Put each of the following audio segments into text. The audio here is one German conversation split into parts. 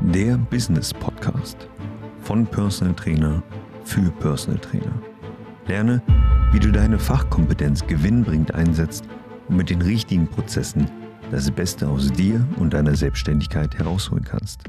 Der Business Podcast von Personal Trainer für Personal Trainer. Lerne, wie du deine Fachkompetenz gewinnbringend einsetzt und mit den richtigen Prozessen das Beste aus dir und deiner Selbstständigkeit herausholen kannst.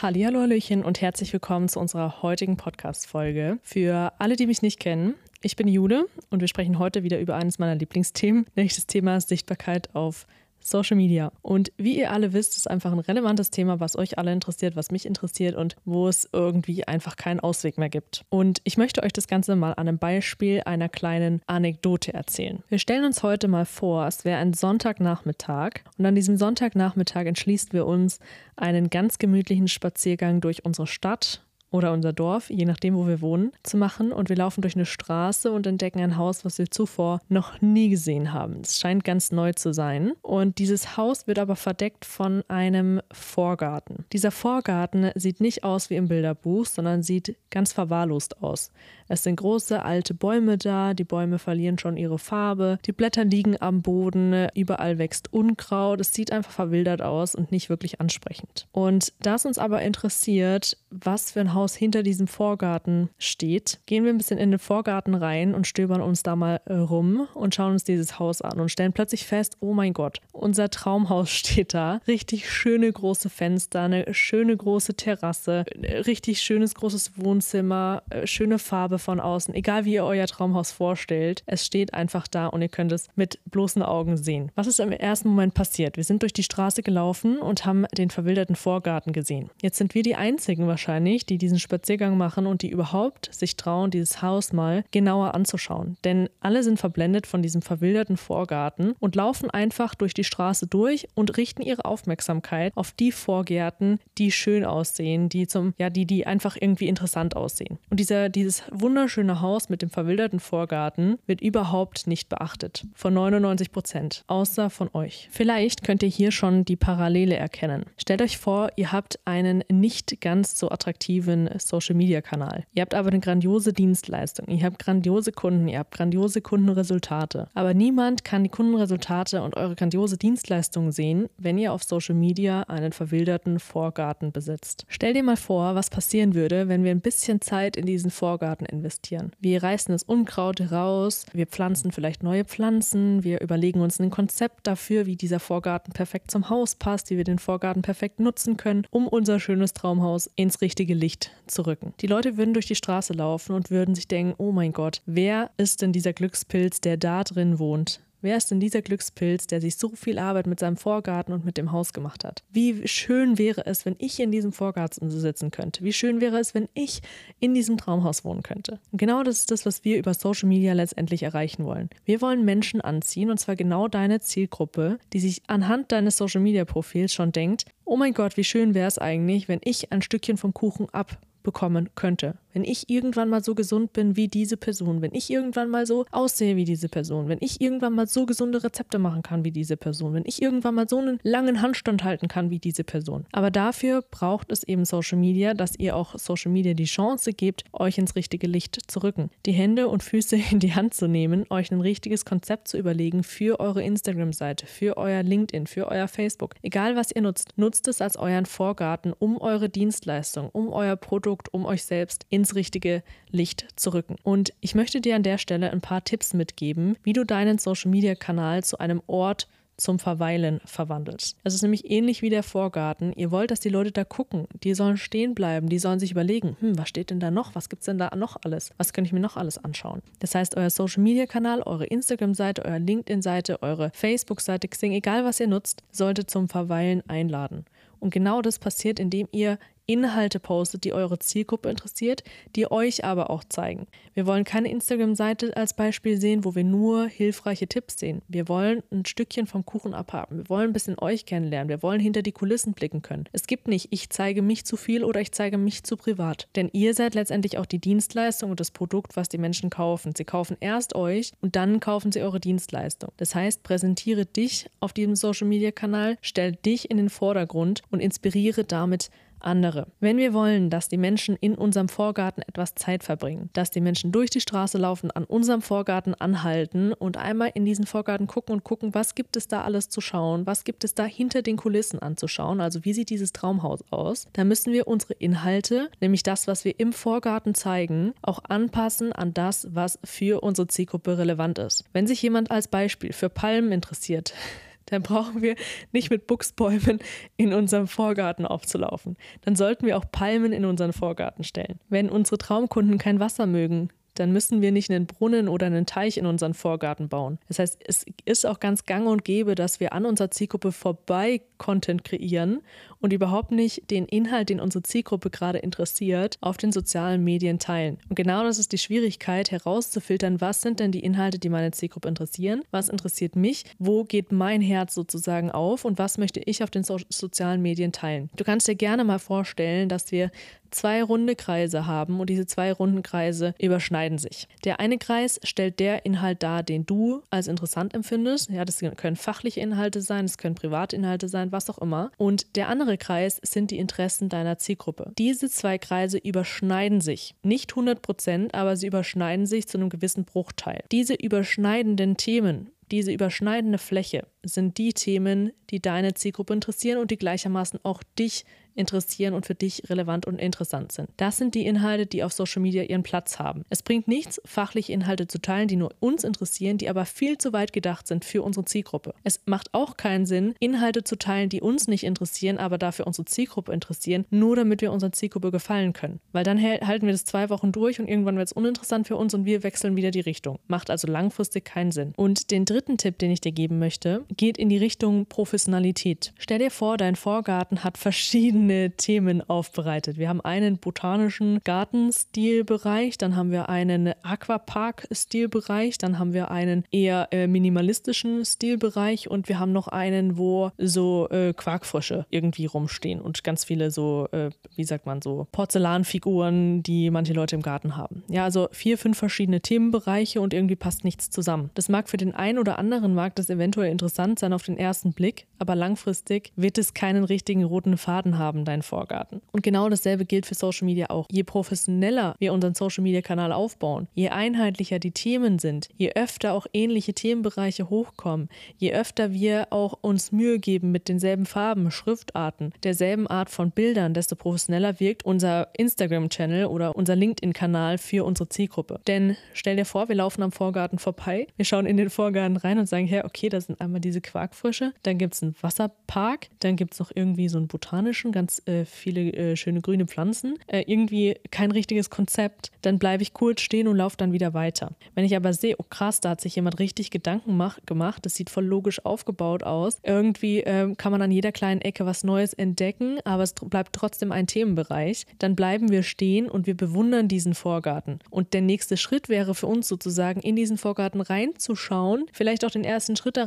Hallo, Hallöchen und herzlich willkommen zu unserer heutigen Podcast-Folge. Für alle, die mich nicht kennen, ich bin Jule und wir sprechen heute wieder über eines meiner Lieblingsthemen, nämlich das Thema Sichtbarkeit auf Social Media. Und wie ihr alle wisst, ist einfach ein relevantes Thema, was euch alle interessiert, was mich interessiert und wo es irgendwie einfach keinen Ausweg mehr gibt. Und ich möchte euch das Ganze mal an einem Beispiel einer kleinen Anekdote erzählen. Wir stellen uns heute mal vor, es wäre ein Sonntagnachmittag und an diesem Sonntagnachmittag entschließen wir uns, einen ganz gemütlichen Spaziergang durch unsere Stadt oder unser Dorf, je nachdem, wo wir wohnen, zu machen. Und wir laufen durch eine Straße und entdecken ein Haus, was wir zuvor noch nie gesehen haben. Es scheint ganz neu zu sein. Und dieses Haus wird aber verdeckt von einem Vorgarten. Dieser Vorgarten sieht nicht aus wie im Bilderbuch, sondern sieht ganz verwahrlost aus. Es sind große alte Bäume da, die Bäume verlieren schon ihre Farbe, die Blätter liegen am Boden, überall wächst Unkraut, es sieht einfach verwildert aus und nicht wirklich ansprechend. Und da es uns aber interessiert, was für ein Haus hinter diesem Vorgarten steht, gehen wir ein bisschen in den Vorgarten rein und stöbern uns da mal äh, rum und schauen uns dieses Haus an und stellen plötzlich fest, oh mein Gott, unser Traumhaus steht da. Richtig schöne große Fenster, eine schöne große Terrasse, richtig schönes großes Wohnzimmer, äh, schöne Farbe von außen, egal wie ihr euer Traumhaus vorstellt, es steht einfach da und ihr könnt es mit bloßen Augen sehen. Was ist im ersten Moment passiert? Wir sind durch die Straße gelaufen und haben den verwilderten Vorgarten gesehen. Jetzt sind wir die einzigen wahrscheinlich, die diesen Spaziergang machen und die überhaupt sich trauen, dieses Haus mal genauer anzuschauen. Denn alle sind verblendet von diesem verwilderten Vorgarten und laufen einfach durch die Straße durch und richten ihre Aufmerksamkeit auf die Vorgärten, die schön aussehen, die zum, ja, die, die einfach irgendwie interessant aussehen. Und dieser, dieses wunderschöne Haus mit dem verwilderten Vorgarten wird überhaupt nicht beachtet. Von 99 Prozent. Außer von euch. Vielleicht könnt ihr hier schon die Parallele erkennen. Stellt euch vor, ihr habt einen nicht ganz so attraktiven Social Media Kanal. Ihr habt aber eine grandiose Dienstleistung. Ihr habt grandiose Kunden. Ihr habt grandiose Kundenresultate. Aber niemand kann die Kundenresultate und eure grandiose Dienstleistung sehen, wenn ihr auf Social Media einen verwilderten Vorgarten besitzt. Stell dir mal vor, was passieren würde, wenn wir ein bisschen Zeit in diesen Vorgarten investieren. Wir reißen das Unkraut raus, wir pflanzen vielleicht neue Pflanzen, wir überlegen uns ein Konzept dafür, wie dieser Vorgarten perfekt zum Haus passt, wie wir den Vorgarten perfekt nutzen können, um unser schönes Traumhaus ins richtige Licht zu rücken. Die Leute würden durch die Straße laufen und würden sich denken, oh mein Gott, wer ist denn dieser Glückspilz, der da drin wohnt? Wer ist denn dieser Glückspilz, der sich so viel Arbeit mit seinem Vorgarten und mit dem Haus gemacht hat? Wie schön wäre es, wenn ich in diesem Vorgarten sitzen könnte? Wie schön wäre es, wenn ich in diesem Traumhaus wohnen könnte? Und genau das ist das, was wir über Social Media letztendlich erreichen wollen. Wir wollen Menschen anziehen, und zwar genau deine Zielgruppe, die sich anhand deines Social Media Profils schon denkt, oh mein Gott, wie schön wäre es eigentlich, wenn ich ein Stückchen vom Kuchen ab bekommen könnte. Wenn ich irgendwann mal so gesund bin wie diese Person, wenn ich irgendwann mal so aussehe wie diese Person, wenn ich irgendwann mal so gesunde Rezepte machen kann wie diese Person, wenn ich irgendwann mal so einen langen Handstand halten kann wie diese Person. Aber dafür braucht es eben Social Media, dass ihr auch Social Media die Chance gebt, euch ins richtige Licht zu rücken. Die Hände und Füße in die Hand zu nehmen, euch ein richtiges Konzept zu überlegen für eure Instagram-Seite, für euer LinkedIn, für euer Facebook. Egal was ihr nutzt, nutzt es als euren Vorgarten, um eure Dienstleistung, um euer Produkt Produkt, um euch selbst ins richtige Licht zu rücken. Und ich möchte dir an der Stelle ein paar Tipps mitgeben, wie du deinen Social-Media-Kanal zu einem Ort zum Verweilen verwandelst. Es ist nämlich ähnlich wie der Vorgarten. Ihr wollt, dass die Leute da gucken. Die sollen stehen bleiben. Die sollen sich überlegen, hm, was steht denn da noch? Was gibt es denn da noch alles? Was könnte ich mir noch alles anschauen? Das heißt, euer Social-Media-Kanal, eure Instagram-Seite, eure LinkedIn-Seite, eure Facebook-Seite, Xing, egal was ihr nutzt, sollte zum Verweilen einladen. Und genau das passiert, indem ihr Inhalte postet, die eure Zielgruppe interessiert, die euch aber auch zeigen. Wir wollen keine Instagram-Seite als Beispiel sehen, wo wir nur hilfreiche Tipps sehen. Wir wollen ein Stückchen vom Kuchen abhaben. Wir wollen ein bisschen euch kennenlernen. Wir wollen hinter die Kulissen blicken können. Es gibt nicht, ich zeige mich zu viel oder ich zeige mich zu privat. Denn ihr seid letztendlich auch die Dienstleistung und das Produkt, was die Menschen kaufen. Sie kaufen erst euch und dann kaufen sie eure Dienstleistung. Das heißt, präsentiere dich auf diesem Social-Media-Kanal, stell dich in den Vordergrund und inspiriere damit andere. Wenn wir wollen, dass die Menschen in unserem Vorgarten etwas Zeit verbringen, dass die Menschen durch die Straße laufen, an unserem Vorgarten anhalten und einmal in diesen Vorgarten gucken und gucken, was gibt es da alles zu schauen, was gibt es da hinter den Kulissen anzuschauen, also wie sieht dieses Traumhaus aus, dann müssen wir unsere Inhalte, nämlich das, was wir im Vorgarten zeigen, auch anpassen an das, was für unsere Zielgruppe relevant ist. Wenn sich jemand als Beispiel für Palmen interessiert, dann brauchen wir nicht mit Buchsbäumen in unserem Vorgarten aufzulaufen. Dann sollten wir auch Palmen in unseren Vorgarten stellen. Wenn unsere Traumkunden kein Wasser mögen, dann müssen wir nicht einen Brunnen oder einen Teich in unseren Vorgarten bauen. Das heißt, es ist auch ganz gang und gäbe, dass wir an unserer Zielgruppe vorbei Content kreieren und überhaupt nicht den Inhalt, den unsere Zielgruppe gerade interessiert, auf den sozialen Medien teilen. Und genau das ist die Schwierigkeit, herauszufiltern, was sind denn die Inhalte, die meine Zielgruppe interessieren, was interessiert mich, wo geht mein Herz sozusagen auf und was möchte ich auf den so sozialen Medien teilen. Du kannst dir gerne mal vorstellen, dass wir zwei runde Kreise haben und diese zwei runden Kreise überschneiden sich. Der eine Kreis stellt der Inhalt dar, den du als interessant empfindest. Ja, das können fachliche Inhalte sein, das können Privatinhalte sein, was auch immer. Und der andere Kreis sind die Interessen deiner Zielgruppe. Diese zwei Kreise überschneiden sich. Nicht 100 Prozent, aber sie überschneiden sich zu einem gewissen Bruchteil. Diese überschneidenden Themen diese überschneidende Fläche sind die Themen, die deine Zielgruppe interessieren und die gleichermaßen auch dich interessieren und für dich relevant und interessant sind. Das sind die Inhalte, die auf Social Media ihren Platz haben. Es bringt nichts, fachliche Inhalte zu teilen, die nur uns interessieren, die aber viel zu weit gedacht sind für unsere Zielgruppe. Es macht auch keinen Sinn, Inhalte zu teilen, die uns nicht interessieren, aber dafür unsere Zielgruppe interessieren, nur damit wir unserer Zielgruppe gefallen können. Weil dann halten wir das zwei Wochen durch und irgendwann wird es uninteressant für uns und wir wechseln wieder die Richtung. Macht also langfristig keinen Sinn. Und den dritten Tipp, den ich dir geben möchte, geht in die Richtung Professionalität. Stell dir vor, dein Vorgarten hat verschiedene Themen aufbereitet. Wir haben einen botanischen Gartenstilbereich, dann haben wir einen Aquapark-Stilbereich, dann haben wir einen eher äh, minimalistischen Stilbereich und wir haben noch einen, wo so äh, Quarkfrösche irgendwie rumstehen und ganz viele so, äh, wie sagt man, so Porzellanfiguren, die manche Leute im Garten haben. Ja, also vier, fünf verschiedene Themenbereiche und irgendwie passt nichts zusammen. Das mag für den einen oder anderen mag das eventuell interessant sein auf den ersten Blick, aber langfristig wird es keinen richtigen roten Faden haben deinen Vorgarten. Und genau dasselbe gilt für Social Media auch. Je professioneller wir unseren Social Media Kanal aufbauen, je einheitlicher die Themen sind, je öfter auch ähnliche Themenbereiche hochkommen, je öfter wir auch uns Mühe geben mit denselben Farben, Schriftarten, derselben Art von Bildern, desto professioneller wirkt unser Instagram-Channel oder unser LinkedIn-Kanal für unsere Zielgruppe. Denn stell dir vor, wir laufen am Vorgarten vorbei, wir schauen in den Vorgarten rein und sagen, hey, okay, da sind einmal diese Quarkfrösche, dann gibt es einen Wasserpark, dann gibt es noch irgendwie so einen botanischen, ganz äh, viele äh, schöne grüne Pflanzen, äh, irgendwie kein richtiges Konzept, dann bleibe ich kurz stehen und laufe dann wieder weiter. Wenn ich aber sehe, oh krass, da hat sich jemand richtig Gedanken mach, gemacht, das sieht voll logisch aufgebaut aus, irgendwie ähm, kann man an jeder kleinen Ecke was Neues entdecken, aber es bleibt trotzdem ein Themenbereich, dann bleiben wir stehen und wir bewundern diesen Vorgarten. Und der nächste Schritt wäre für uns sozusagen, in diesen Vorgarten reinzuschauen, vielleicht auch den ersten Schritt da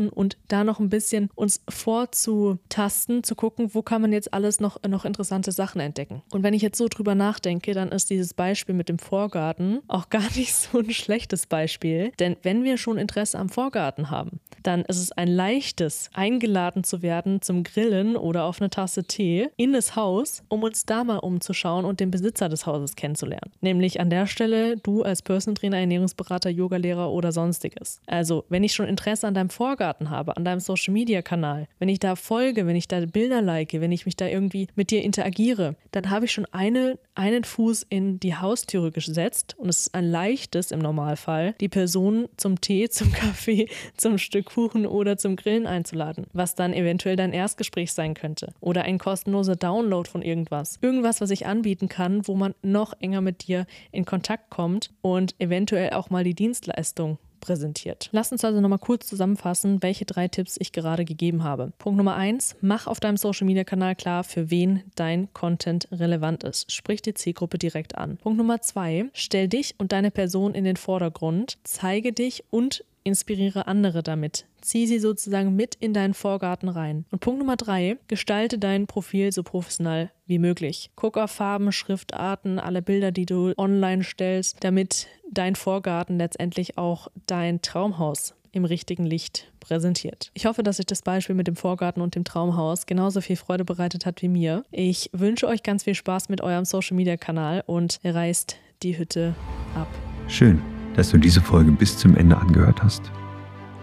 reinzumachen und da noch ein bisschen uns vorzutasten, zu gucken, wo kann man jetzt alles noch, noch interessante Sachen entdecken. Und wenn ich jetzt so drüber nachdenke, dann ist dieses Beispiel mit dem Vorgarten auch gar nicht so ein schlechtes Beispiel. Denn wenn wir schon Interesse am Vorgarten haben, dann ist es ein leichtes, eingeladen zu werden zum Grillen oder auf eine Tasse Tee in das Haus, um uns da mal umzuschauen und den Besitzer des Hauses kennenzulernen. Nämlich an der Stelle du als Personal Trainer, Ernährungsberater, Yogalehrer oder sonstiges. Also, wenn ich schon Interesse an deinem Vorgarten habe, an deinem Social Media Kanal, wenn ich da folge, wenn ich da Bilder like, wenn ich mich da irgendwie mit dir interagiere, dann habe ich schon eine, einen Fuß in die Haustüre gesetzt und es ist ein leichtes im Normalfall, die Person zum Tee, zum Kaffee, zum Stück Kuchen oder zum Grillen einzuladen, was dann eventuell dein Erstgespräch sein könnte oder ein kostenloser Download von irgendwas. Irgendwas, was ich anbieten kann, wo man noch enger mit dir in Kontakt kommt und eventuell auch mal die Dienstleistung präsentiert. Lass uns also nochmal kurz zusammenfassen, welche drei Tipps ich gerade gegeben habe. Punkt Nummer eins, mach auf deinem Social Media Kanal klar, für wen dein Content relevant ist. Sprich die Zielgruppe direkt an. Punkt Nummer zwei, stell dich und deine Person in den Vordergrund, zeige dich und inspiriere andere damit. Zieh sie sozusagen mit in deinen Vorgarten rein. Und Punkt Nummer drei, gestalte dein Profil so professionell wie möglich. Guck auf Farben, Schriftarten, alle Bilder, die du online stellst, damit dein Vorgarten letztendlich auch dein Traumhaus im richtigen Licht präsentiert. Ich hoffe, dass euch das Beispiel mit dem Vorgarten und dem Traumhaus genauso viel Freude bereitet hat wie mir. Ich wünsche euch ganz viel Spaß mit eurem Social Media Kanal und reißt die Hütte ab. Schön, dass du diese Folge bis zum Ende angehört hast.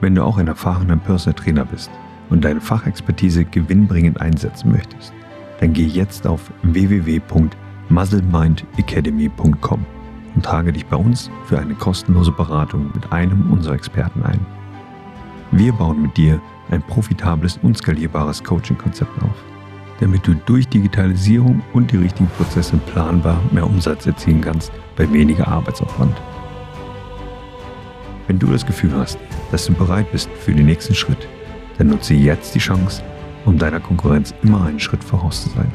Wenn du auch ein erfahrener Personal Trainer bist und deine Fachexpertise gewinnbringend einsetzen möchtest, dann geh jetzt auf www.muzzlemindacademy.com und trage dich bei uns für eine kostenlose Beratung mit einem unserer Experten ein. Wir bauen mit dir ein profitables und skalierbares Coaching-Konzept auf, damit du durch Digitalisierung und die richtigen Prozesse planbar mehr Umsatz erzielen kannst bei weniger Arbeitsaufwand. Wenn du das Gefühl hast, dass du bereit bist für den nächsten Schritt, dann nutze jetzt die Chance, um deiner Konkurrenz immer einen Schritt voraus zu sein.